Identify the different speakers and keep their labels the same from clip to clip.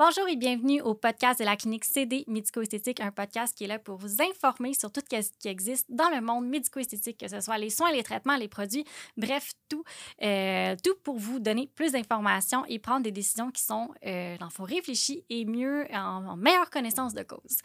Speaker 1: Bonjour et bienvenue au podcast de la clinique CD Médico-Esthétique, un podcast qui est là pour vous informer sur tout ce qui existe dans le monde médico-esthétique, que ce soit les soins, les traitements, les produits, bref, tout, euh, tout pour vous donner plus d'informations et prendre des décisions qui sont, euh, dans réfléchies et mieux, en, meilleure connaissance de cause.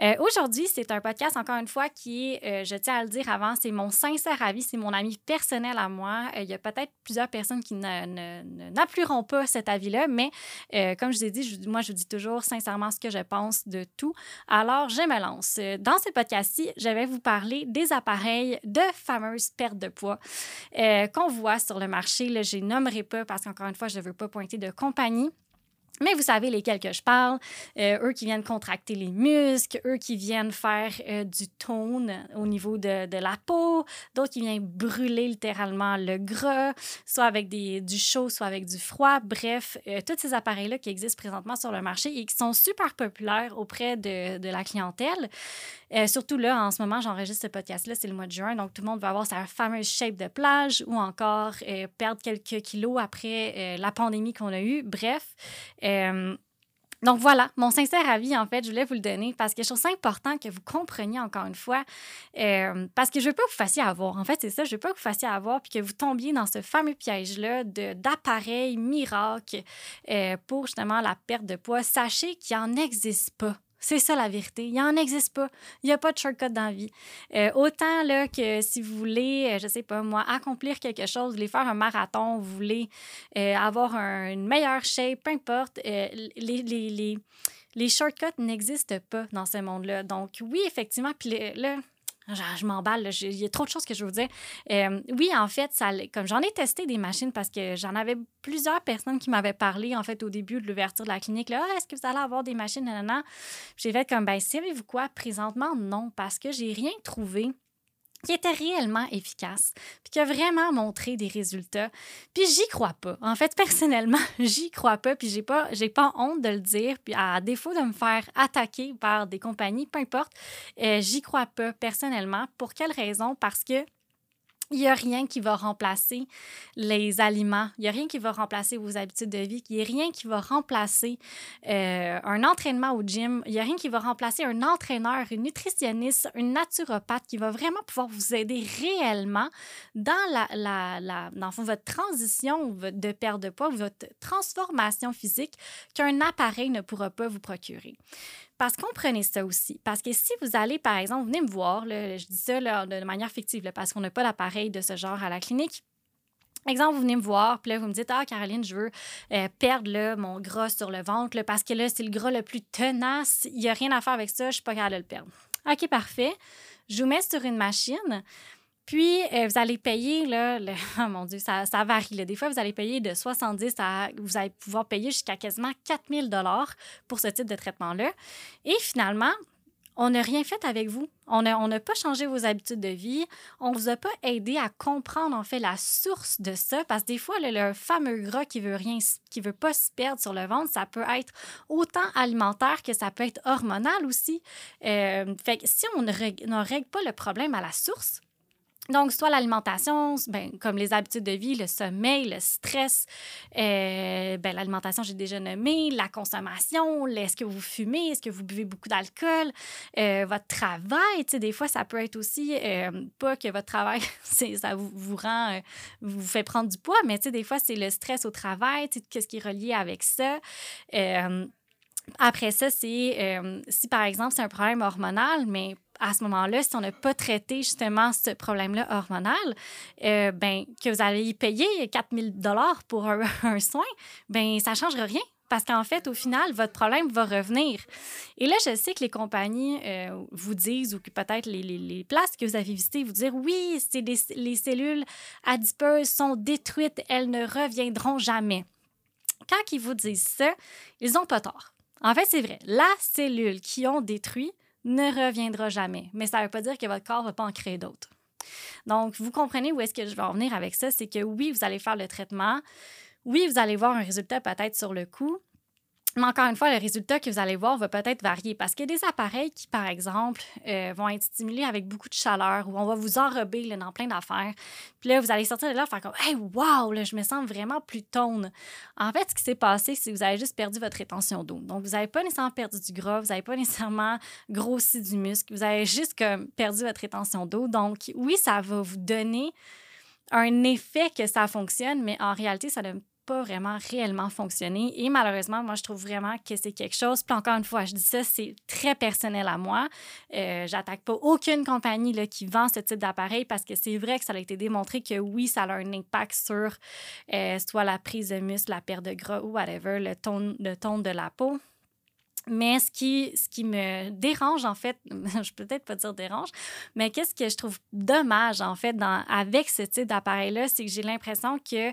Speaker 1: Euh, aujourd'hui, c'est un podcast, encore une fois, qui est, euh, je tiens à le dire avant, c'est mon sincère avis, c'est mon ami personnel à moi. il y a peut-être plusieurs personnes qui n'appuieront pas cet avis-là, mais comme je vous ai dit, je vous dis toujours sincèrement ce que je pense de tout. Alors, je me lance. Dans ce podcast-ci, je vais vous parler des appareils de fameuses pertes de poids euh, qu'on voit sur le marché. Là, je les nommerai pas parce qu'encore une fois, je ne veux pas pointer de compagnie. Mais vous savez lesquels que je parle, euh, eux qui viennent contracter les muscles, eux qui viennent faire euh, du tone au niveau de, de la peau, d'autres qui viennent brûler littéralement le gras, soit avec des, du chaud, soit avec du froid. Bref, euh, tous ces appareils-là qui existent présentement sur le marché et qui sont super populaires auprès de, de la clientèle. surtout là, en ce moment, j'enregistre ce podcast-là, c'est le mois de juin, donc tout le monde va avoir sa fameuse shape de plage ou encore perdre quelques kilos après la pandémie qu'on a eue. Bref, euh, donc voilà, mon sincère avis, en fait, je voulais vous le donner parce que je trouve ça important que vous compreniez encore une fois, euh, parce que je veux pas que vous fassiez avoir. En fait, c'est ça, je veux pas que vous fassiez avoir puis que vous tombiez dans ce fameux piège-là d'appareils miracles euh, pour justement la perte de poids. Sachez qu'il n'en existe pas. C'est ça la vérité. Il n'en existe pas. Il n'y a pas de shortcut dans la vie. Euh, autant là, que si vous voulez, euh, je sais pas moi, accomplir quelque chose, vous voulez faire un marathon, vous voulez euh, avoir une meilleure shape, peu importe, les, les, les, les shortcuts n'existent pas dans ce monde-là. Donc oui, effectivement, puis là, je, m'emballe, il y a trop de choses que je veux vous dire. Euh, oui, en fait, ça, comme j'en ai testé des machines parce que j'en avais plusieurs personnes qui m'avaient parlé, en fait, au début de l'ouverture de la clinique, ah, est-ce que vous allez avoir des machines? J'ai fait comme, ben, savez-vous quoi? Présentement, non, parce que j'ai rien trouvé qui était réellement efficace, puis qui a vraiment montré des résultats. Puis j'y crois pas. En fait, personnellement, j'y crois pas, puis j'ai pas, j'ai pas honte de le dire. Puis à défaut de me faire attaquer par des compagnies, peu importe, euh, j'y crois pas personnellement. Pour quelle raison? Parce que il n'y a rien qui va remplacer les aliments. Il n'y a rien qui va remplacer vos habitudes de vie. Il n'y a rien qui va remplacer euh, un entraînement au gym. Il n'y a rien qui va remplacer un entraîneur, une nutritionniste, une naturopathe qui va vraiment pouvoir vous aider réellement dans, la, dans votre transition de perte de poids, votre transformation physique qu'un appareil ne pourra pas vous procurer. Parce qu'on prenait ça aussi. Parce que si vous allez, par exemple, venez me voir, je dis ça de manière fictive, parce qu'on n'a pas d'appareil de ce genre à la clinique. Exemple, vous venez me voir, puis là, vous me dites Ah, Caroline, je veux euh, perdre là, mon gras sur le ventre parce que là, c'est le gras le plus tenace. Il n'y a rien à faire avec ça, je ne suis pas capable de le perdre. OK, parfait. Je vous mets sur une machine. Puis, euh, vous allez payer, là, oh mon Dieu, ça, varie. Des fois, vous allez payer de 70 à, vous allez pouvoir payer jusqu'à quasiment 4000 dollars pour ce type de traitement-là. Et finalement, on n'a rien fait avec vous. On n'a on pas changé vos habitudes de vie. On ne vous a pas aidé à comprendre, en fait, la source de ça. Parce que des fois, le, fameux gras qui veut rien, qui veut pas se perdre sur le ventre, ça peut être autant alimentaire que ça peut être hormonal aussi. Euh, fait que si on ne règle pas le problème à la source, donc, soit l'alimentation, ben, comme les habitudes de vie, le sommeil, le stress, euh, ben, l'alimentation, j'ai déjà nommé, la consommation, est-ce que vous fumez, est-ce que vous buvez beaucoup d'alcool, euh, votre travail, tu sais, des fois, ça peut être aussi, euh, pas que votre travail, ça vous, vous rend, vous fait prendre du poids, mais tu sais, des fois, c'est le stress au travail, tu sais, qu'est-ce qui est relié avec ça. après ça, c'est si par exemple c'est un problème hormonal, mais à ce moment-là, si on n'a pas traité justement ce problème-là hormonal, euh, ben, que vous allez y payer 4000 dollars pour un, soin, ben ça ne changera rien. Parce qu'en fait, au final, votre problème va revenir. Et là, je sais que les compagnies euh, vous disent, ou que peut-être les, les, places que vous avez visitées vous dire oui, c'est les cellules adipeuses sont détruites, elles ne reviendront jamais. Quand ils vous disent ça, ils n'ont pas tort. En fait, c'est vrai. La cellule qui ont détruit, ne reviendra jamais. Mais ça ne veut pas dire que votre corps ne va pas en créer d'autres. Donc, vous comprenez où est-ce que je vais en venir avec ça? C'est que oui, vous allez faire le traitement. Oui, vous allez voir un résultat peut-être sur le coup. Mais encore une fois, le résultat que vous allez voir va peut-être varier parce qu'il y a des appareils qui, par exemple, euh, vont être stimulés avec beaucoup de chaleur ou on va vous enrober là, dans plein d'affaires. Puis là, vous allez sortir de là et faire comme Hey, wow, là, je me sens vraiment plus tone. En fait, ce qui s'est passé, c'est que vous avez juste perdu votre rétention d'eau. Donc, vous n'avez pas nécessairement perdu du gras, vous n'avez pas nécessairement grossi du muscle, vous avez juste perdu votre rétention d'eau. Donc, oui, ça va vous donner un effet que ça fonctionne, mais en réalité, ça ne pas vraiment réellement fonctionné. Et malheureusement, moi, je trouve vraiment que c'est quelque chose. Puis encore une fois, je dis ça, c'est très personnel à moi. Euh, J'attaque pas aucune compagnie là, qui vend ce type d'appareil parce que c'est vrai que ça a été démontré que oui, ça a un impact sur euh, soit la prise de muscle, la perte de gras ou whatever, le ton, le ton de la peau. Mais ce qui, ce qui me dérange, en fait, je peux peut-être pas dire dérange, mais qu'est-ce que je trouve dommage, en fait, dans, avec ce type d'appareil-là, c'est que j'ai l'impression que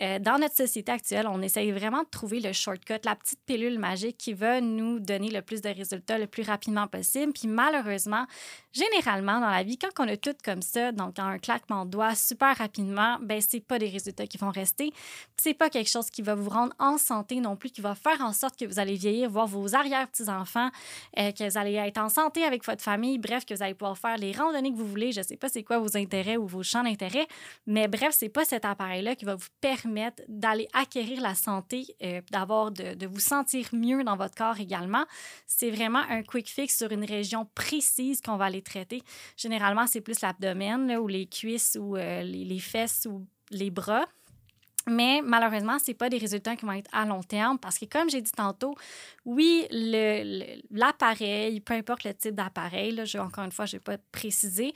Speaker 1: euh, dans notre société actuelle, on essaye vraiment de trouver le shortcut, la petite pilule magique qui va nous donner le plus de résultats le plus rapidement possible. Puis malheureusement, généralement, dans la vie, quand on a tout comme ça, donc un claquement de doigts super rapidement, ben c'est pas des résultats qui vont rester. C'est pas quelque chose qui va vous rendre en santé non plus, qui va faire en sorte que vous allez vieillir, voir vos arrières petits-enfants, euh, que vous allez être en santé avec votre famille, bref, que vous allez pouvoir faire les randonnées que vous voulez. Je ne sais pas c'est quoi vos intérêts ou vos champs d'intérêt, mais bref, c'est pas cet appareil-là qui va vous permettre d'aller acquérir la santé, euh, d'avoir de, de, vous sentir mieux dans votre corps également. C'est vraiment un quick fix sur une région précise qu'on va aller traiter. Généralement, c'est plus l'abdomen ou les cuisses ou euh, les, les fesses ou les bras. Mais malheureusement, ce pas des résultats qui vont être à long terme parce que, comme j'ai dit tantôt, oui, l'appareil, peu importe le type d'appareil, encore une fois, je ne vais pas préciser,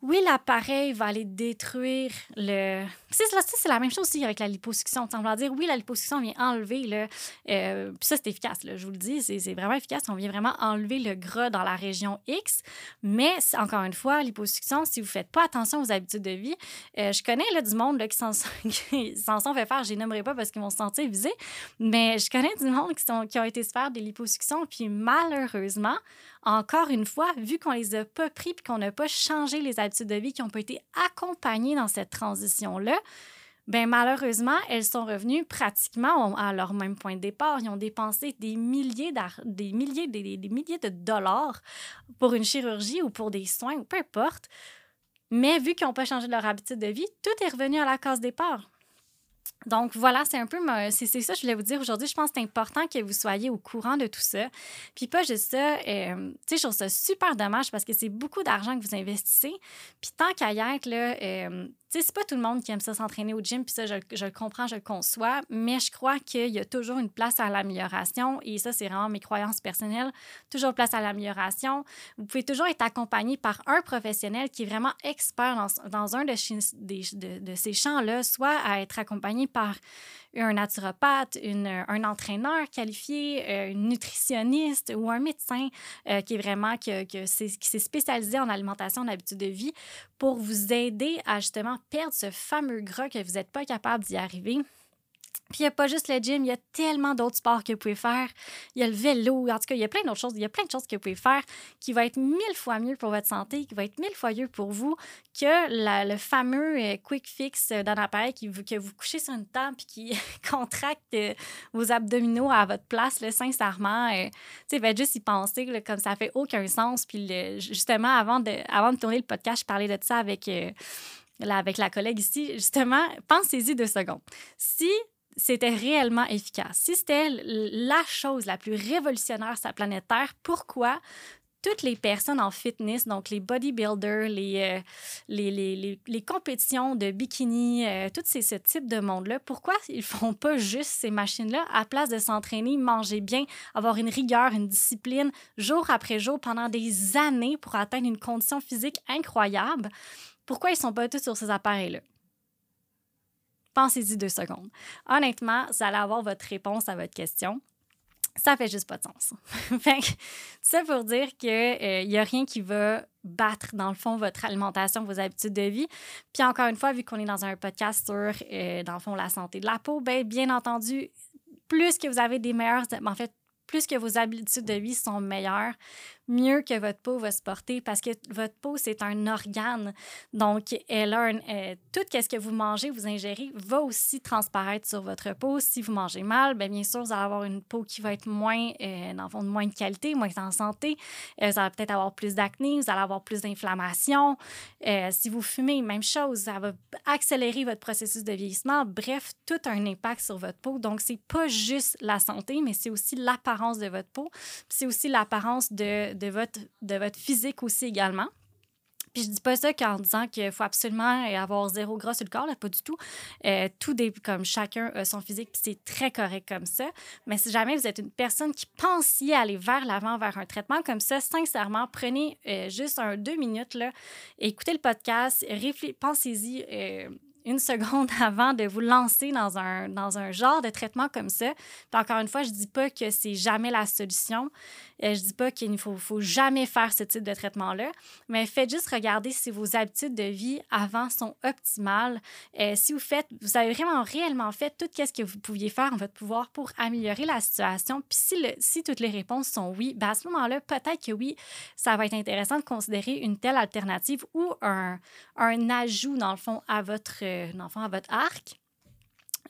Speaker 1: oui, l'appareil va aller détruire le. C'est, c'est la même chose aussi avec la liposuction. On va dire, oui, la liposuction vient enlever le. Euh, puis ça, c'est efficace, je vous le dis, c'est, vraiment efficace. On vient vraiment enlever le gras dans la région X. Mais encore une fois, liposuction, si vous ne faites pas attention aux habitudes de vie, euh, je connais du monde là, qui, s'en sont fait faire, je les nommerai pas parce qu'ils vont se sentir visés, mais je connais du monde qui, sont, qui ont été se faire des liposuctions, puis malheureusement, encore une fois, vu qu'on les a pas pris puis qu'on n'a pas changé les habitudes de vie, qui n'ont pas été accompagnées dans cette transition-là, ben malheureusement, elles sont revenues pratiquement à leur même point de départ. Ils ont dépensé des milliers, des milliers, des, des, milliers de dollars pour une chirurgie ou pour des soins, ou peu importe. Mais vu qu'ils n'ont pas changé leur habitude de vie, tout est revenu à la case départ. Donc voilà, c'est un peu c'est ça que je voulais vous dire aujourd'hui. Je pense que c'est important que vous soyez au courant de tout ça. Puis pas juste ça, euh, tu sais, je trouve ça super dommage parce que c'est beaucoup d'argent que vous investissez. Puis tant qu'à y être, là, euh, sais, c'est pas tout le monde qui aime ça s'entraîner au gym, puis ça, je, le comprends, je le conçois, mais je crois qu'il y a toujours une place à l'amélioration, et ça, c'est vraiment mes croyances personnelles, toujours place à l'amélioration. Vous pouvez toujours être accompagné par un professionnel qui est vraiment expert dans, dans un de, de ces champs-là, soit à être accompagné par un naturopathe, une, un entraîneur qualifié, euh, une nutritionniste ou un médecin euh, qui est vraiment qui s'est spécialisé en alimentation, en habitude de vie pour vous aider à justement perdre ce fameux gras que vous n'êtes pas capable d'y arriver. Puis il n'y a pas juste le gym, il y a tellement d'autres sports que vous pouvez faire. Il y a le vélo, en tout cas, il y a plein d'autres choses. Il y a plein de choses que vous pouvez faire qui vont être mille fois mieux pour votre santé, qui vont être mille fois mieux pour vous que le fameux euh, quick fix d'un appareil qui, que vous couchez sur une table et qui contracte euh, vos abdominaux à votre place, là, sincèrement. Euh, tu sais, juste y penser, comme ça fait aucun sens. Puis justement, avant de, avant de tourner le podcast, je parlais de ça avec... avec la collègue ici, justement, pensez-y deux secondes. Si c'était réellement efficace, si c'était la chose la plus révolutionnaire sur la planète Terre, pourquoi toutes les personnes en fitness, donc les bodybuilders, les, euh, les, les, les, compétitions de bikini, euh, tout ces, ce type de monde-là, pourquoi ils font pas juste ces machines-là à place de s'entraîner, manger bien, avoir une rigueur, une discipline jour après jour pendant des années pour atteindre une condition physique incroyable? Pourquoi ils sont pas tous sur ces appareils-là? Pensez-y deux secondes. Honnêtement, vous allez avoir votre réponse à votre question. Ça fait juste pas de sens. ça pour dire qu'il n'y euh, a rien qui va battre, dans le fond, votre alimentation, vos habitudes de vie. Puis encore une fois, vu qu'on est dans un podcast sur, euh, dans le fond, la santé de la peau, bien, bien entendu, plus que vous avez des meilleurs, en fait, plus que vos habitudes de vie sont meilleures, mieux que votre peau va se porter parce que votre peau, c'est un organe. Donc, elle a euh, tout ce que vous mangez, vous ingérez, va aussi transparaître sur votre peau. Si vous mangez mal, bien, bien sûr, vous allez avoir une peau qui va être moins, euh, dans le fond, de moins de qualité, moins en santé. Euh, vous allez peut-être avoir plus d'acné, vous allez avoir plus d'inflammation. si vous fumez, même chose, ça va accélérer votre processus de vieillissement. Bref, tout un impact sur votre peau. Donc, c'est pas juste la santé, mais c'est aussi l'apparence de votre peau. C'est aussi l'apparence de, de, votre, de votre physique aussi également. Puis je dis pas ça qu'en disant qu'il faut absolument avoir zéro gras sur le corps, là, pas du tout. Euh, tout des, comme chacun a son physique, puis c'est très correct comme ça. Mais si jamais vous êtes une personne qui pense y aller vers l'avant, vers un traitement comme ça, sincèrement, prenez euh, juste un deux minutes, là, écoutez le podcast, pensez-y. Euh, une seconde avant de vous lancer dans un, dans un genre de traitement comme ça. Encore une fois, je ne dis pas que c'est jamais la solution. Euh, je ne dis pas qu'il ne faut, faut, jamais faire ce type de traitement-là, mais faites juste regarder si vos habitudes de vie avant sont optimales. Euh, si vous faites, vous avez vraiment réellement fait tout ce que vous pouviez faire en votre pouvoir pour améliorer la situation. Puis si, le, si toutes les réponses sont oui, ben à ce moment-là, peut-être que oui, ça va être intéressant de considérer une telle alternative ou un, un ajout, dans le fond, à votre, le fond, à votre arc.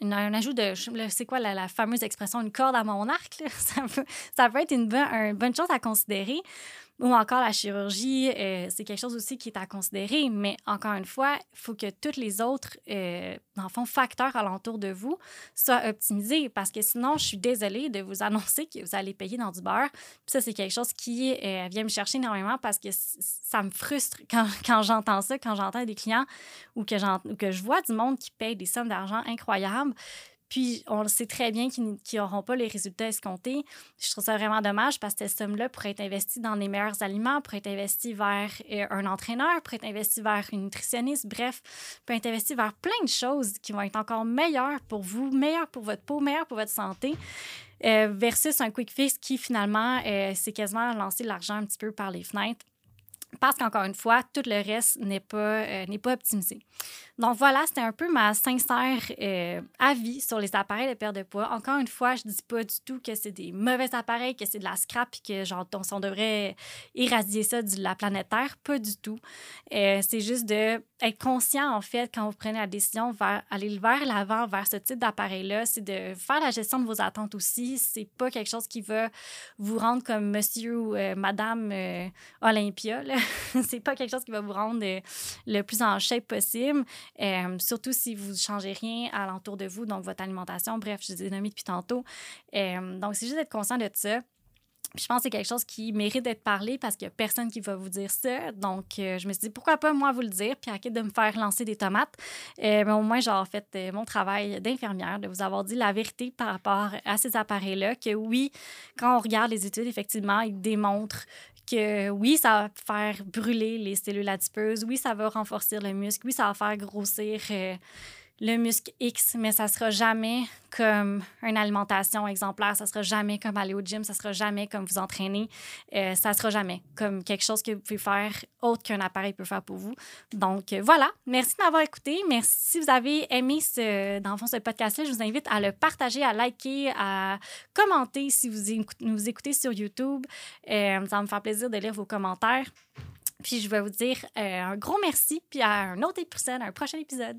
Speaker 1: Un ajout de, c'est quoi la, fameuse expression, une corde à mon arc, Ça, peut, ça peut être une bonne chose à considérer ou encore la chirurgie, euh, c'est quelque chose aussi qui est à considérer, mais encore une fois, il faut que tous les autres, euh, facteurs alentour de vous soient optimisés parce que sinon, je suis désolée de vous annoncer que vous allez payer dans du beurre. Ça, c'est quelque chose qui euh, vient me chercher énormément parce que ça me frustre quand, quand j'entends ça, quand j'entends des clients ou que, ou que je vois du monde qui paye des sommes d'argent incroyables. Puis, on le sait très bien qu'ils n'auront pas les résultats escomptés. Je trouve ça vraiment dommage parce que cette somme-là pourrait être investie dans les meilleurs aliments, pourrait être investie vers euh, un entraîneur, pourrait être investie vers une nutritionniste, bref, peut être investie vers plein de choses qui vont être encore meilleures pour vous, meilleures pour votre peau, meilleures pour votre santé. Euh, versus un quick fix qui finalement, euh, c'est quasiment lancer l'argent un petit peu par les fenêtres parce qu'encore une fois, tout le reste n'est pas, euh, n'est pas optimisé. Donc voilà, c'était un peu ma sincère euh, avis sur les appareils de perte de poids. Encore une fois, je ne dis pas du tout que c'est des mauvais appareils, que c'est de la scrap et que genre, on, devrait éradier ça de la planète Terre. Pas du tout. Euh, c'est juste de être conscient, en fait, quand vous prenez la décision vers aller vers l'avant, vers ce type d'appareil-là, c'est de faire la gestion de vos attentes aussi. C'est pas quelque chose qui va vous rendre comme monsieur ou madame Olympia. c'est pas quelque chose qui va vous rendre euh, le plus en shape possible, euh, surtout si vous ne changez rien alentour de vous, donc votre alimentation. Bref, je vous ai nommé depuis tantôt. Euh, donc, c'est juste d'être conscient de ça. je pense que c'est quelque chose qui mérite d'être parlé parce qu'il n'y a personne qui va vous dire ça. Donc, je me suis dit, pourquoi pas moi vous le dire, puis à de me faire lancer des tomates. mais au moins, j'ai fait mon travail d'infirmière, de vous avoir dit la vérité par rapport à ces appareils-là, que oui, quand on regarde les études, effectivement, ils démontrent que oui, ça va faire brûler les cellules adipeuses, oui, ça va renforcer le muscle, oui, ça va faire grossir euh, le muscle X, mais ça sera jamais comme une alimentation exemplaire, ça sera jamais comme aller au gym, ça sera jamais comme vous entraîner, euh, ça sera jamais comme quelque chose que vous pouvez faire autre qu'un appareil peut faire pour vous. Donc euh, voilà, merci de m'avoir écouté. Merci si vous avez aimé ce, dans le fond, ce podcast-là, je vous invite à le partager, à liker, à commenter si vous nous écoutez sur YouTube. Euh, ça va me faire plaisir de lire vos commentaires. Puis je vais vous dire un gros merci, puis à un autre épisode, un prochain épisode.